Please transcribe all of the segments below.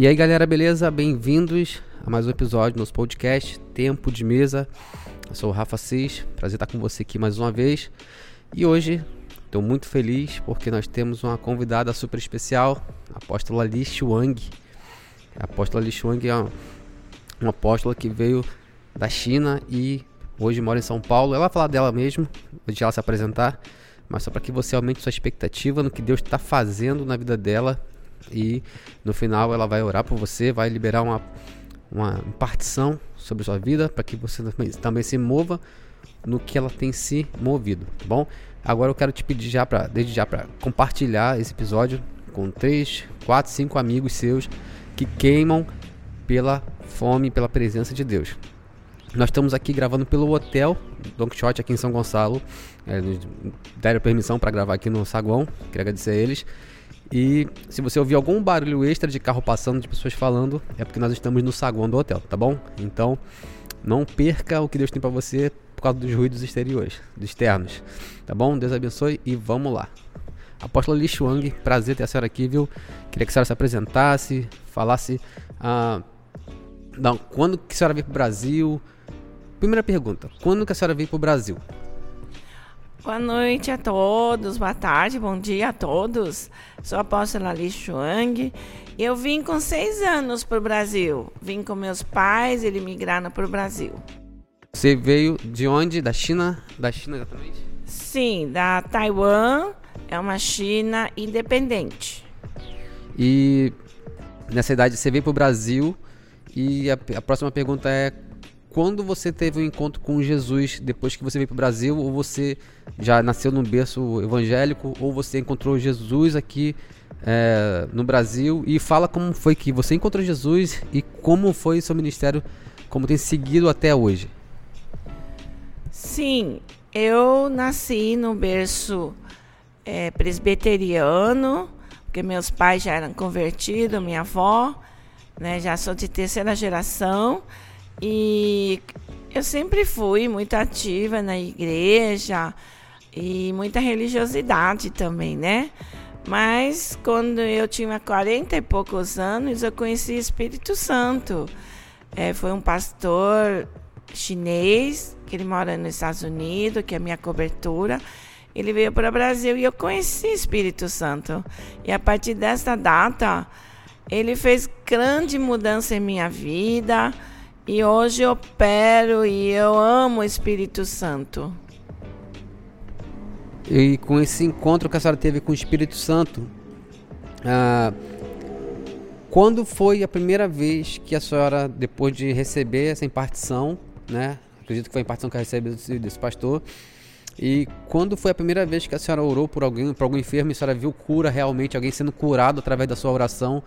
E aí galera, beleza? Bem-vindos a mais um episódio do nosso podcast Tempo de Mesa. Eu sou o Rafa Cis, prazer estar com você aqui mais uma vez. E hoje estou muito feliz porque nós temos uma convidada super especial, a apóstola Li Shuang. A apóstola Li Shuang é uma, uma apóstola que veio da China e hoje mora em São Paulo. Ela vai falar dela mesmo, deixar ela se apresentar, mas só para que você aumente sua expectativa no que Deus está fazendo na vida dela e no final ela vai orar por você, vai liberar uma, uma impartição sobre sua vida para que você também se mova no que ela tem se movido, tá bom? Agora eu quero te pedir já para desde já para compartilhar esse episódio com três, quatro, cinco amigos seus que queimam pela fome, pela presença de Deus. Nós estamos aqui gravando pelo hotel Don Quixote aqui em São Gonçalo. É, deram permissão para gravar aqui no saguão. Queria agradecer a eles. E se você ouvir algum barulho extra de carro passando, de pessoas falando, é porque nós estamos no saguão do hotel, tá bom? Então, não perca o que Deus tem para você por causa dos ruídos exteriores, dos externos, tá bom? Deus abençoe e vamos lá. Apóstola Li Shuang, prazer ter a senhora aqui, viu? Queria que a senhora se apresentasse, falasse ah, não, quando que a senhora veio para o Brasil. Primeira pergunta, quando que a senhora veio para o Brasil? Boa noite a todos, boa tarde, bom dia a todos. Sou a apóstola Li Chuang. Eu vim com seis anos para o Brasil. Vim com meus pais, eles migraram para o Brasil. Você veio de onde? Da China? Da China exatamente? Sim, da Taiwan. É uma China independente. E nessa idade você veio para o Brasil. E a, a próxima pergunta é quando você teve um encontro com Jesus depois que você veio para o Brasil, ou você já nasceu num berço evangélico, ou você encontrou Jesus aqui é, no Brasil, e fala como foi que você encontrou Jesus e como foi seu ministério, como tem seguido até hoje. Sim, eu nasci no berço é, presbiteriano, porque meus pais já eram convertidos, minha avó, né, já sou de terceira geração. E eu sempre fui muito ativa na igreja e muita religiosidade também, né? Mas quando eu tinha 40 e poucos anos, eu conheci Espírito Santo. É, foi um pastor chinês, que ele mora nos Estados Unidos, que é a minha cobertura. Ele veio para o Brasil e eu conheci Espírito Santo. E a partir dessa data, ele fez grande mudança em minha vida. E hoje eu opero e eu amo o Espírito Santo. E com esse encontro que a senhora teve com o Espírito Santo, ah, quando foi a primeira vez que a senhora, depois de receber essa impartição, né? Acredito que foi a impartição que ela recebeu desse, pastor. E quando foi a primeira vez que a senhora orou por alguém, por algum enfermo, e a senhora viu cura realmente, alguém sendo curado através da sua oração?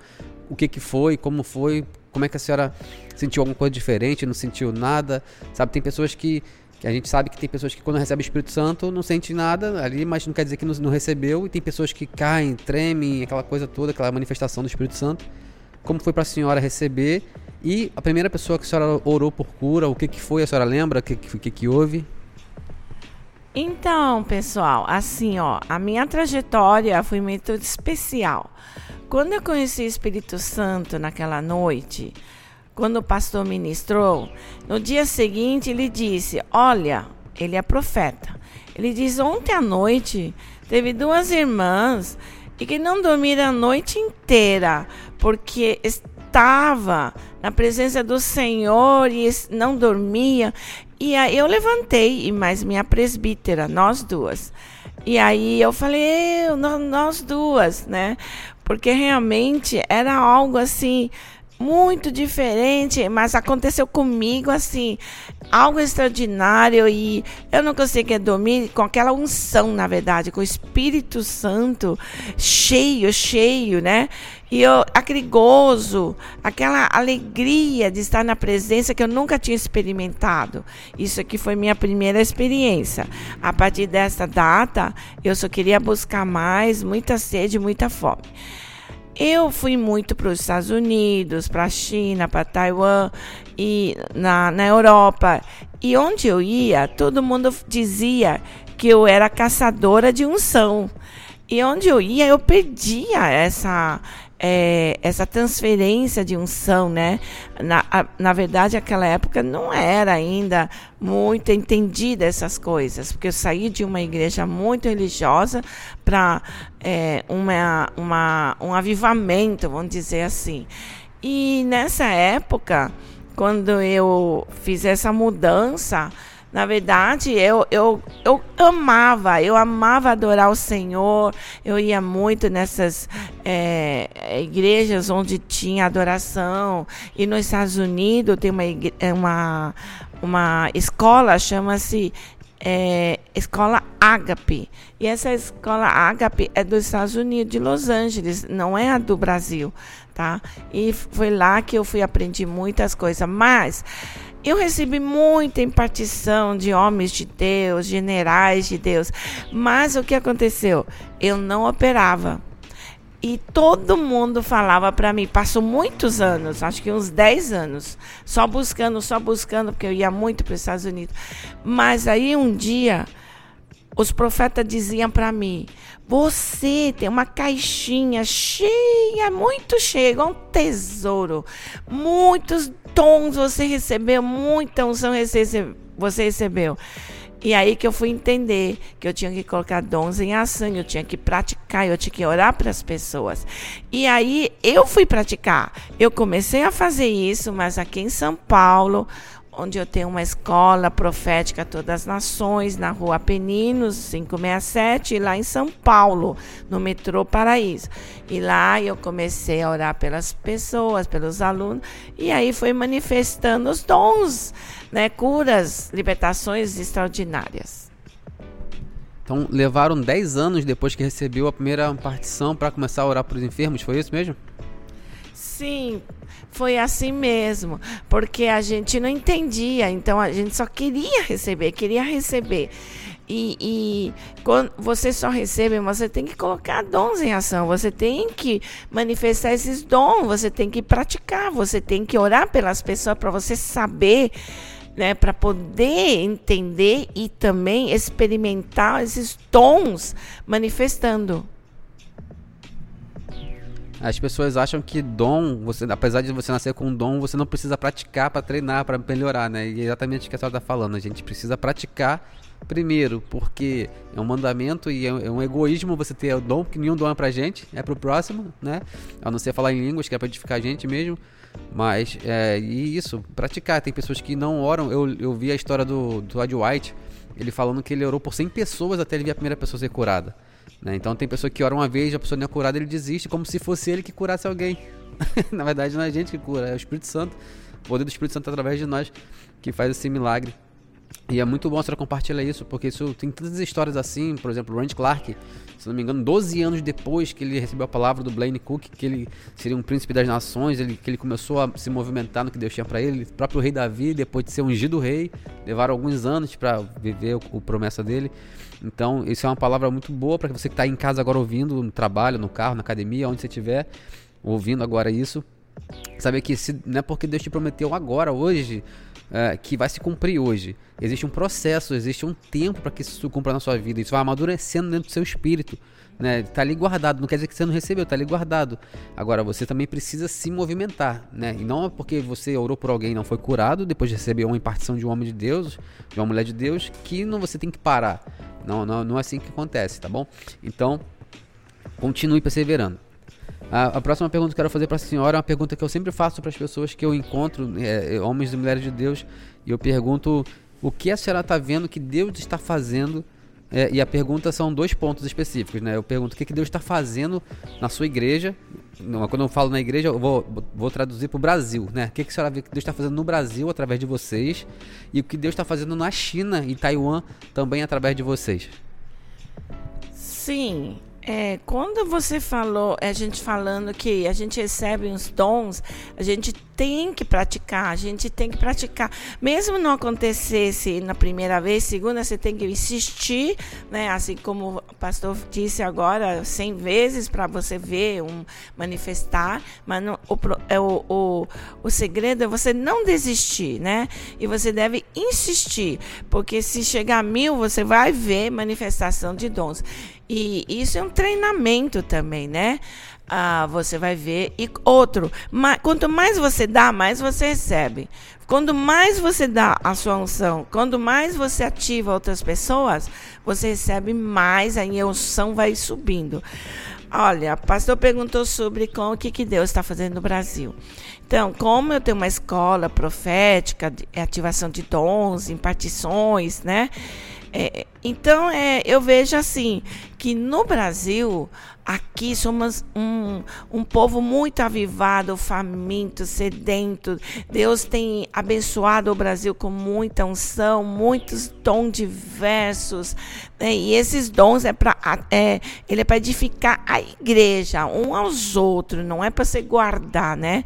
O que que foi? Como foi? Como é que a senhora sentiu alguma coisa diferente? Não sentiu nada? Sabe, tem pessoas que, a gente sabe que tem pessoas que quando recebem o Espírito Santo não sente nada ali, mas não quer dizer que não, não recebeu. E tem pessoas que caem, tremem, aquela coisa toda, aquela manifestação do Espírito Santo. Como foi para a senhora receber? E a primeira pessoa que a senhora orou por cura, o que, que foi? A senhora lembra? O que, que, que houve? Então, pessoal, assim, ó, a minha trajetória foi muito especial. Quando eu conheci o Espírito Santo naquela noite, quando o pastor ministrou, no dia seguinte ele disse: Olha, ele é profeta. Ele diz: Ontem à noite teve duas irmãs e que não dormiram a noite inteira porque estava na presença do Senhor e não dormia. E aí eu levantei, e mais minha presbítera, nós duas. E aí eu falei, nós duas, né? Porque realmente era algo assim muito diferente, mas aconteceu comigo assim, algo extraordinário e eu não conseguia dormir com aquela unção, na verdade, com o Espírito Santo cheio, cheio, né? E eu, aquele gozo, aquela alegria de estar na presença que eu nunca tinha experimentado. Isso aqui foi minha primeira experiência. A partir dessa data, eu só queria buscar mais, muita sede, muita fome. Eu fui muito para os Estados Unidos, para a China, para Taiwan e na, na Europa. E onde eu ia, todo mundo dizia que eu era caçadora de unção. E onde eu ia, eu perdia essa é, essa transferência de unção, né? Na, a, na verdade, aquela época não era ainda muito entendida essas coisas, porque eu saí de uma igreja muito religiosa para é, uma, uma, um avivamento, vamos dizer assim. E nessa época, quando eu fiz essa mudança, na verdade, eu, eu, eu amava, eu amava adorar o Senhor. Eu ia muito nessas é, igrejas onde tinha adoração. E nos Estados Unidos tem uma, é, uma, uma escola, chama-se é, Escola Ágape. E essa escola Ágape é dos Estados Unidos, de Los Angeles, não é a do Brasil, tá? E foi lá que eu fui aprender muitas coisas. Mas eu recebi muita impartição de homens de Deus, generais de Deus, mas o que aconteceu? Eu não operava. E todo mundo falava para mim, passou muitos anos, acho que uns 10 anos, só buscando, só buscando, porque eu ia muito para os Estados Unidos. Mas aí um dia, os profetas diziam para mim: você tem uma caixinha cheia, muito cheia, um tesouro. Muitos dons você recebeu, muita unção você recebeu. E aí que eu fui entender que eu tinha que colocar dons em ação, eu tinha que praticar, eu tinha que orar para as pessoas. E aí eu fui praticar. Eu comecei a fazer isso, mas aqui em São Paulo, onde eu tenho uma escola profética todas as nações, na rua Peninos, 567, e lá em São Paulo, no metrô Paraíso. E lá eu comecei a orar pelas pessoas, pelos alunos, e aí foi manifestando os dons, né, curas, libertações extraordinárias. Então, levaram 10 anos depois que recebeu a primeira partição para começar a orar para os enfermos, foi isso mesmo? Sim, foi assim mesmo, porque a gente não entendia, então a gente só queria receber, queria receber. E, e, quando você só recebe, você tem que colocar dons em ação, você tem que manifestar esses dons, você tem que praticar, você tem que orar pelas pessoas para você saber, né, para poder entender e também experimentar esses dons manifestando. As pessoas acham que dom, você, apesar de você nascer com um dom, você não precisa praticar para treinar, para melhorar, né? E é exatamente o que a senhora está falando. A gente precisa praticar primeiro, porque é um mandamento e é, é um egoísmo você ter o dom, que nenhum dom é pra gente, é pro próximo, né? A não ser falar em línguas, que é pra edificar a gente mesmo. Mas, é, e isso, praticar. Tem pessoas que não oram. Eu, eu vi a história do, do White, ele falando que ele orou por 100 pessoas até ele ver a primeira pessoa ser curada. Né? Então tem pessoa que ora uma vez, a pessoa não é curada, ele desiste, como se fosse ele que curasse alguém. Na verdade, não é a gente que cura, é o Espírito Santo. O poder do Espírito Santo através de nós que faz esse milagre. E é muito bom você compartilhar isso, porque isso tem tantas histórias assim, por exemplo, Randy Clark, se não me engano, 12 anos depois que ele recebeu a palavra do Blaine Cook, que ele seria um príncipe das nações, ele, que ele começou a se movimentar no que Deus tinha para ele, o próprio rei Davi, depois de ser ungido rei, levaram alguns anos para viver o, o promessa dele. Então, isso é uma palavra muito boa para você que está em casa agora ouvindo, no trabalho, no carro, na academia, onde você estiver, ouvindo agora isso. Saber que se, não é porque Deus te prometeu agora, hoje, é, que vai se cumprir hoje. Existe um processo, existe um tempo para que isso se cumpra na sua vida. Isso vai amadurecendo dentro do seu espírito. Né? Tá ali guardado, não quer dizer que você não recebeu, tá ali guardado. Agora você também precisa se movimentar, né? E não é porque você orou por alguém e não foi curado, depois de receber uma impartição de um homem de Deus, de uma mulher de Deus, que não você tem que parar. Não, não, não é assim que acontece, tá bom? Então, continue perseverando. A, a, próxima pergunta que eu quero fazer para a senhora é uma pergunta que eu sempre faço para as pessoas que eu encontro, é, é, homens e mulheres de Deus, e eu pergunto o que a senhora está vendo que Deus está fazendo. É, e a pergunta são dois pontos específicos, né? Eu pergunto o que, que Deus está fazendo na sua igreja. Quando eu falo na igreja, eu vou, vou traduzir para o Brasil, né? O que, que a senhora vê que Deus está fazendo no Brasil através de vocês e o que Deus está fazendo na China e Taiwan também através de vocês? Sim, é, quando você falou, a gente falando que a gente recebe uns dons, a gente tem que praticar, a gente tem que praticar. Mesmo não acontecesse na primeira vez, segunda, você tem que insistir, né? Assim como o pastor disse agora, cem vezes para você ver, um manifestar. Mas não, o, é o, o, o segredo é você não desistir, né? E você deve insistir, porque se chegar a mil, você vai ver manifestação de dons. E isso é um treinamento também, né? Ah, você vai ver. E outro, quanto mais você dá, mais você recebe. Quando mais você dá a sua unção, quando mais você ativa outras pessoas, você recebe mais, aí a unção vai subindo. Olha, o pastor perguntou sobre como, o que, que Deus está fazendo no Brasil. Então, como eu tenho uma escola profética, de ativação de dons, impartições, né? É, então, é, eu vejo assim, que no Brasil, aqui somos um, um povo muito avivado, faminto, sedento. Deus tem abençoado o Brasil com muita unção, muitos dons diversos. Né? E esses dons é para é, ele é para edificar a igreja, um aos outros, não é para se guardar, né?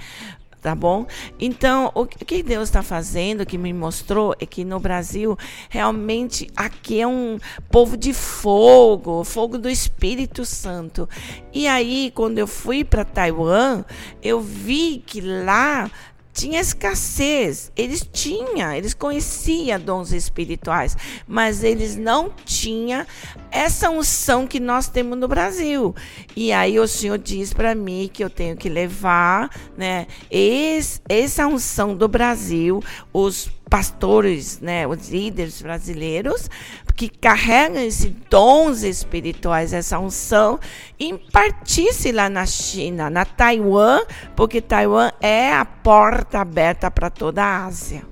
Tá bom? Então, o que Deus está fazendo, que me mostrou, é que no Brasil, realmente, aqui é um povo de fogo, fogo do Espírito Santo. E aí, quando eu fui para Taiwan, eu vi que lá tinha escassez. Eles tinham, eles conheciam dons espirituais, mas eles não tinham essa unção que nós temos no Brasil. E aí o Senhor diz para mim que eu tenho que levar, né, esse, essa unção do Brasil, os pastores, né, os líderes brasileiros, que carregam esses dons espirituais, essa unção, impartisse lá na China, na Taiwan, porque Taiwan é a porta aberta para toda a Ásia.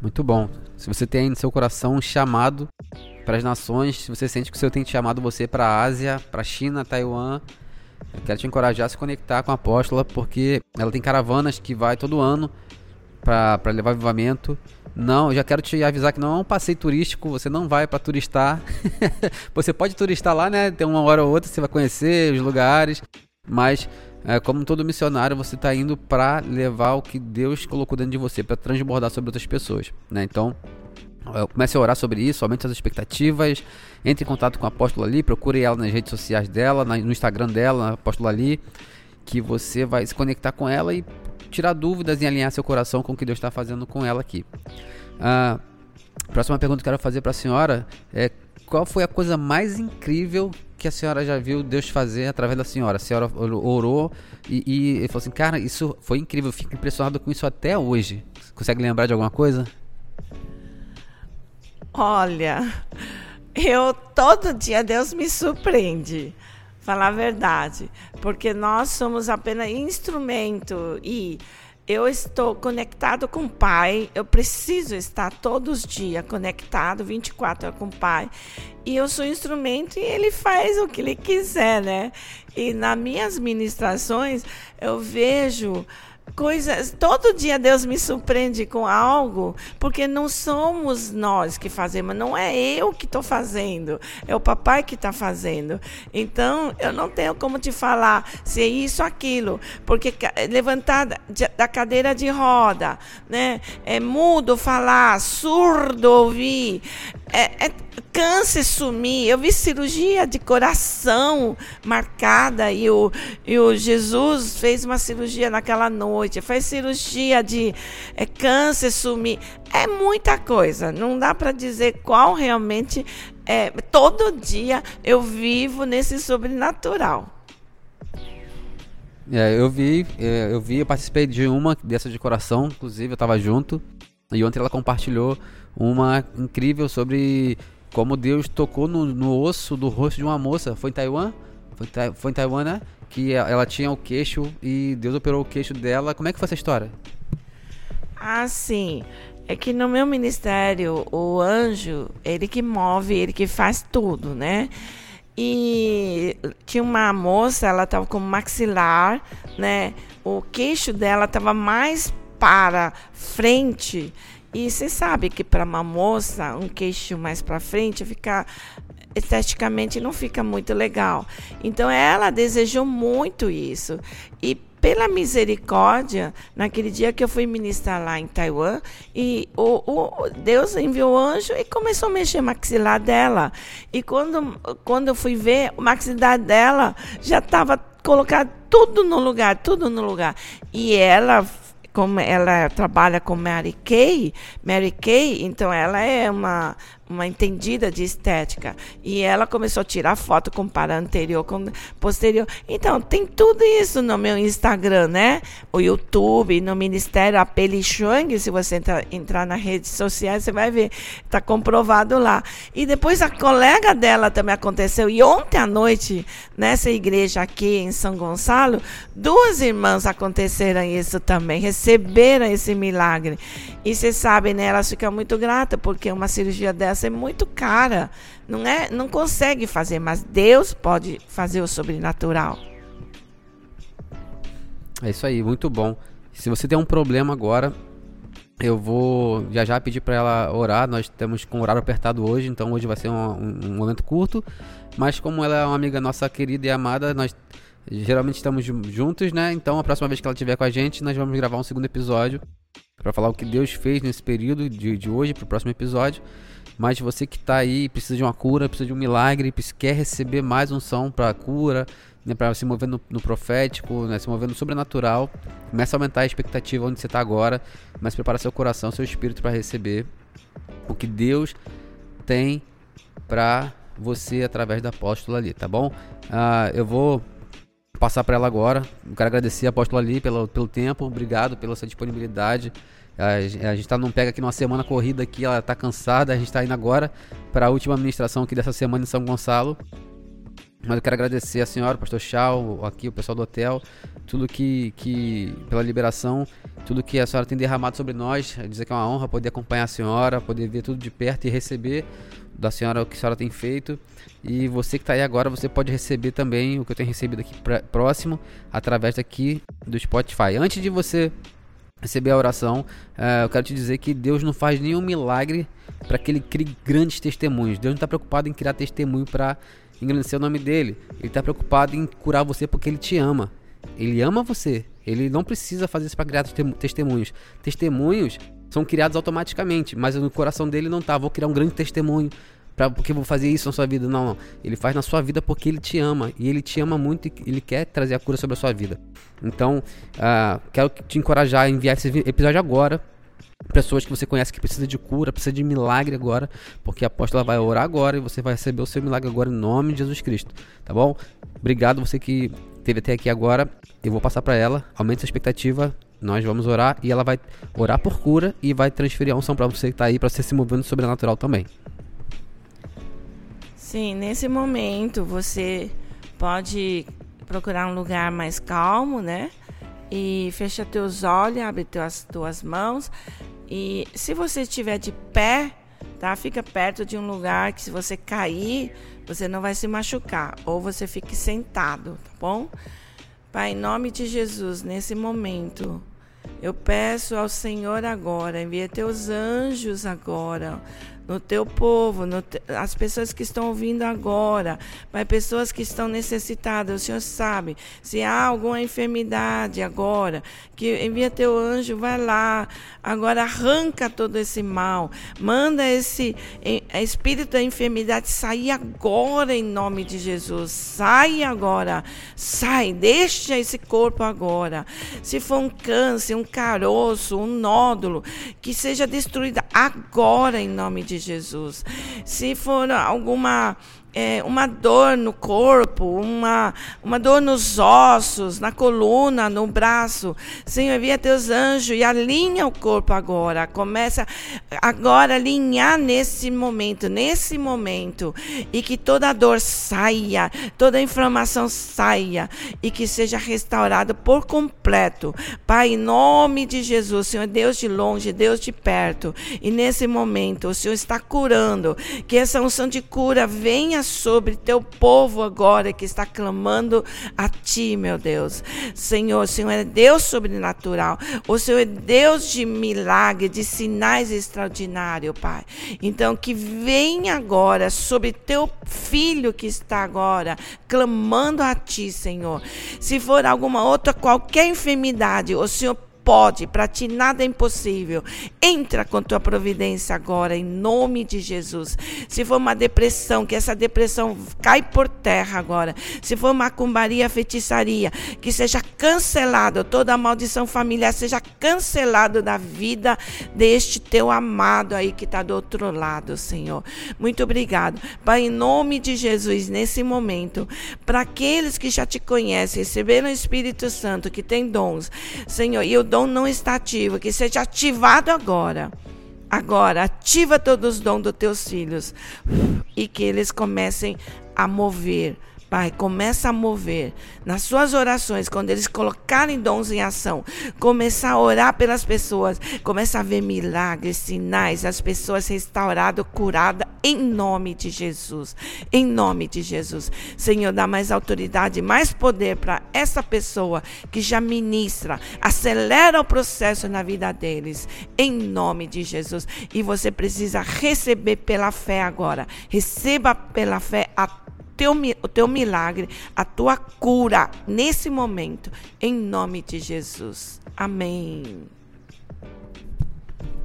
Muito bom. Se você tem no seu coração um chamado para as nações, se você sente que o Senhor tem chamado você para a Ásia, para a China, Taiwan, eu quero te encorajar a se conectar com a apóstola, porque ela tem caravanas que vai todo ano para levar avivamento. Não, já quero te avisar que não é um passeio turístico, você não vai para turistar. você pode turistar lá, né? Tem uma hora ou outra, você vai conhecer os lugares, mas é, como todo missionário, você está indo para levar o que Deus colocou dentro de você, para transbordar sobre outras pessoas, né? Então, comece a orar sobre isso, aumente as expectativas, entre em contato com a apóstola ali, procure ela nas redes sociais dela, no Instagram dela, apóstola ali, que você vai se conectar com ela e tirar dúvidas e alinhar seu coração com o que Deus está fazendo com ela aqui. A próxima pergunta que eu quero fazer para a senhora é qual foi a coisa mais incrível que a senhora já viu Deus fazer através da senhora? A senhora orou e, e falou assim, cara, isso foi incrível, eu fico impressionado com isso até hoje. Consegue lembrar de alguma coisa? Olha, eu todo dia Deus me surpreende falar a verdade, porque nós somos apenas instrumento e eu estou conectado com o Pai, eu preciso estar todos os dias conectado 24 horas com o Pai. E eu sou instrumento e ele faz o que ele quiser, né? E nas minhas ministrações eu vejo coisas. Todo dia Deus me surpreende com algo, porque não somos nós que fazemos, não é eu que estou fazendo, é o papai que está fazendo. Então, eu não tenho como te falar se é isso ou aquilo, porque levantar da cadeira de roda, né? É mudo falar, surdo ouvir, é, é câncer sumir. Eu vi cirurgia de coração marcada e o, e o Jesus fez uma cirurgia naquela noite. Fez cirurgia de é, câncer sumir. É muita coisa. Não dá para dizer qual realmente é. Todo dia eu vivo nesse sobrenatural. É, eu vi, é, eu vi, eu participei de uma dessa de coração, inclusive eu estava junto. E ontem ela compartilhou uma incrível sobre como Deus tocou no, no osso do rosto de uma moça. Foi em Taiwan? Foi, foi em Taiwan, né? Que ela tinha o queixo e Deus operou o queixo dela. Como é que foi essa história? Ah, sim. É que no meu ministério, o anjo, ele que move, ele que faz tudo, né? E tinha uma moça, ela estava com maxilar, né? O queixo dela estava mais para frente e você sabe que para uma moça, um queixo mais para frente fica esteticamente não fica muito legal. Então ela desejou muito isso. E pela misericórdia, naquele dia que eu fui ministrar lá em Taiwan, e o, o Deus enviou o anjo e começou a mexer o maxilar dela. E quando, quando eu fui ver, o maxilar dela já estava colocado tudo no lugar, tudo no lugar. E ela como ela trabalha com Mary Kay, Mary Kay, então ela é uma uma entendida de estética. E ela começou a tirar foto, comparar anterior com posterior. Então, tem tudo isso no meu Instagram, né? O YouTube, no Ministério Apeli Chuang, se você entrar, nas redes sociais, você vai ver. Está comprovado lá. E depois a colega dela também aconteceu. E ontem à noite, nessa igreja aqui em São Gonçalo, duas irmãs aconteceram isso também, receberam esse milagre. E você sabe, né? Elas ficam muito gratas, porque uma cirurgia dessa é muito cara. Não é, não consegue fazer, mas Deus pode fazer o sobrenatural. É isso aí, muito bom. Se você tem um problema agora, eu vou já já pedir para ela orar. Nós temos com o horário apertado hoje, então hoje vai ser um, um, um, momento curto. Mas como ela é uma amiga nossa querida e amada, nós geralmente estamos juntos, né? Então a próxima vez que ela estiver com a gente, nós vamos gravar um segundo episódio para falar o que Deus fez nesse período de, de hoje para o próximo episódio. Mas você que está aí, precisa de uma cura, precisa de um milagre, quer receber mais unção para cura, né, para se mover no, no profético, né, se mover no sobrenatural, começa a aumentar a expectativa onde você está agora, mas prepara seu coração, seu espírito para receber o que Deus tem para você através da apóstola ali, tá bom? Uh, eu vou passar para ela agora. Eu quero agradecer a apóstola ali pelo, pelo tempo, obrigado pela sua disponibilidade. A, gente tá, não pega aqui numa semana corrida aqui, ela tá cansada, a gente está indo agora para a última administração aqui dessa semana em São Gonçalo. Mas eu quero agradecer a senhora, o pastor Chau, aqui o pessoal do hotel, tudo que, que pela liberação, tudo que a senhora tem derramado sobre nós, dizer que é uma honra poder acompanhar a senhora, poder ver tudo de perto e receber da senhora o que a senhora tem feito. E você que está aí agora, você pode receber também o que eu tenho recebido aqui próximo através daqui do Spotify. Antes de você receber a oração, uh, eu quero te dizer que Deus não faz nenhum milagre para que ele crie grandes testemunhos. Deus não está preocupado em criar testemunho para engrandecer o nome dele. Ele está preocupado em curar você porque ele te ama. Ele ama você. Ele não precisa fazer isso para criar testemunhos. Testemunhos são criados automaticamente, mas no coração dele não tá. Vou criar um grande testemunho para porque vou fazer isso na sua vida. Não, não. Ele faz na sua vida porque ele te ama e ele te ama muito e ele quer trazer a cura sobre a sua vida. Então, uh, quero te encorajar a enviar esse episódio agora. Pessoas que você conhece que precisa de cura, precisa de milagre agora, porque a apóstola vai orar agora e você vai receber o seu milagre agora em nome de Jesus Cristo, tá bom? Obrigado você que teve até aqui agora. Eu vou passar para ela. Aumente a expectativa. Nós vamos orar e ela vai orar por cura e vai transferir a unção para você que está aí para você se movendo sobrenatural também. Sim, nesse momento você pode procurar um lugar mais calmo, né? E fecha teus olhos, abre tuas, tuas mãos. E se você estiver de pé, tá? Fica perto de um lugar que se você cair, você não vai se machucar. Ou você fique sentado, tá bom? Pai, em nome de Jesus, nesse momento, eu peço ao Senhor agora, envia teus anjos agora no teu povo, no te, as pessoas que estão ouvindo agora, Pai, pessoas que estão necessitadas, o Senhor sabe, se há alguma enfermidade agora, que envia teu anjo, vai lá, agora arranca todo esse mal, manda esse espírito da enfermidade sair agora em nome de Jesus, sai agora, sai, deixa esse corpo agora, se for um câncer, um caroço, um nódulo, que seja destruída agora em nome de Jesus. Se for alguma é, uma dor no corpo, uma, uma dor nos ossos, na coluna, no braço. Senhor, envia teus anjos e alinha o corpo agora. Começa agora a alinhar nesse momento, nesse momento. E que toda dor saia, toda inflamação saia e que seja restaurado por completo. Pai, em nome de Jesus, Senhor, Deus de longe, Deus de perto. E nesse momento, o Senhor está curando. Que essa unção de cura venha sobre teu povo agora que está clamando a ti, meu Deus. Senhor, o Senhor é Deus sobrenatural. O Senhor é Deus de milagre, de sinais extraordinários, Pai. Então, que venha agora sobre teu filho que está agora clamando a ti, Senhor. Se for alguma outra, qualquer enfermidade, o Senhor pode, para ti nada é impossível. Entra com tua providência agora, em nome de Jesus. Se for uma depressão, que essa depressão cai por terra agora. Se for macumbaria, feitiçaria, que seja cancelado, toda maldição familiar seja cancelado da vida deste teu amado aí que está do outro lado, Senhor. Muito obrigado. Pai, em nome de Jesus, nesse momento, para aqueles que já te conhecem, receberam o Espírito Santo, que tem dons, Senhor, e o dom não está ativo, que seja ativado agora. Agora, ativa todos os dons dos teus filhos e que eles comecem a mover Pai, começa a mover nas suas orações, quando eles colocarem dons em ação, começar a orar pelas pessoas, começa a ver milagres, sinais, as pessoas restauradas, curadas, em nome de Jesus. Em nome de Jesus. Senhor, dá mais autoridade, mais poder para essa pessoa que já ministra, acelera o processo na vida deles, em nome de Jesus. E você precisa receber pela fé agora. Receba pela fé a teu, o teu milagre, a tua cura nesse momento, em nome de Jesus. Amém.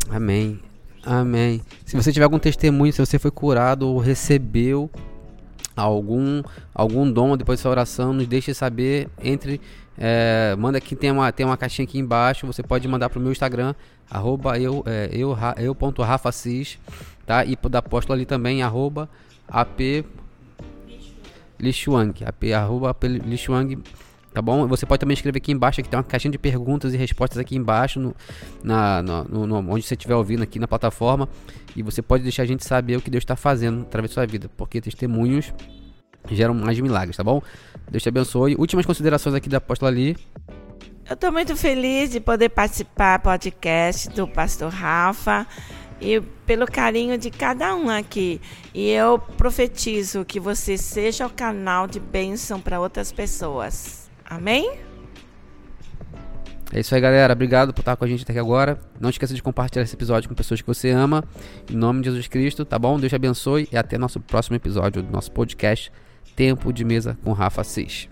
Amém. Amém. Se você tiver algum testemunho, se você foi curado ou recebeu algum algum dom depois dessa oração, nos deixe saber. Entre, é, manda aqui tem uma tem uma caixinha aqui embaixo. Você pode mandar para o meu Instagram arroba eu é, eu eu ponto Rafa Cis, tá? E da apóstolo ali também arroba ap Lishuang, arroba Lishuang, tá bom? Você pode também escrever aqui embaixo, que tem uma caixinha de perguntas e respostas aqui embaixo, no, na, no, no, onde você estiver ouvindo aqui na plataforma, e você pode deixar a gente saber o que Deus está fazendo através da sua vida, porque testemunhos geram mais milagres, tá bom? Deus te abençoe. Últimas considerações aqui da apóstola Ali. Eu estou muito feliz de poder participar do podcast do pastor Rafa e pelo carinho de cada um aqui. E eu profetizo que você seja o canal de bênção para outras pessoas. Amém? É isso aí, galera. Obrigado por estar com a gente até aqui agora. Não esqueça de compartilhar esse episódio com pessoas que você ama. Em nome de Jesus Cristo, tá bom? Deus te abençoe e até nosso próximo episódio do nosso podcast Tempo de Mesa com Rafa Assis.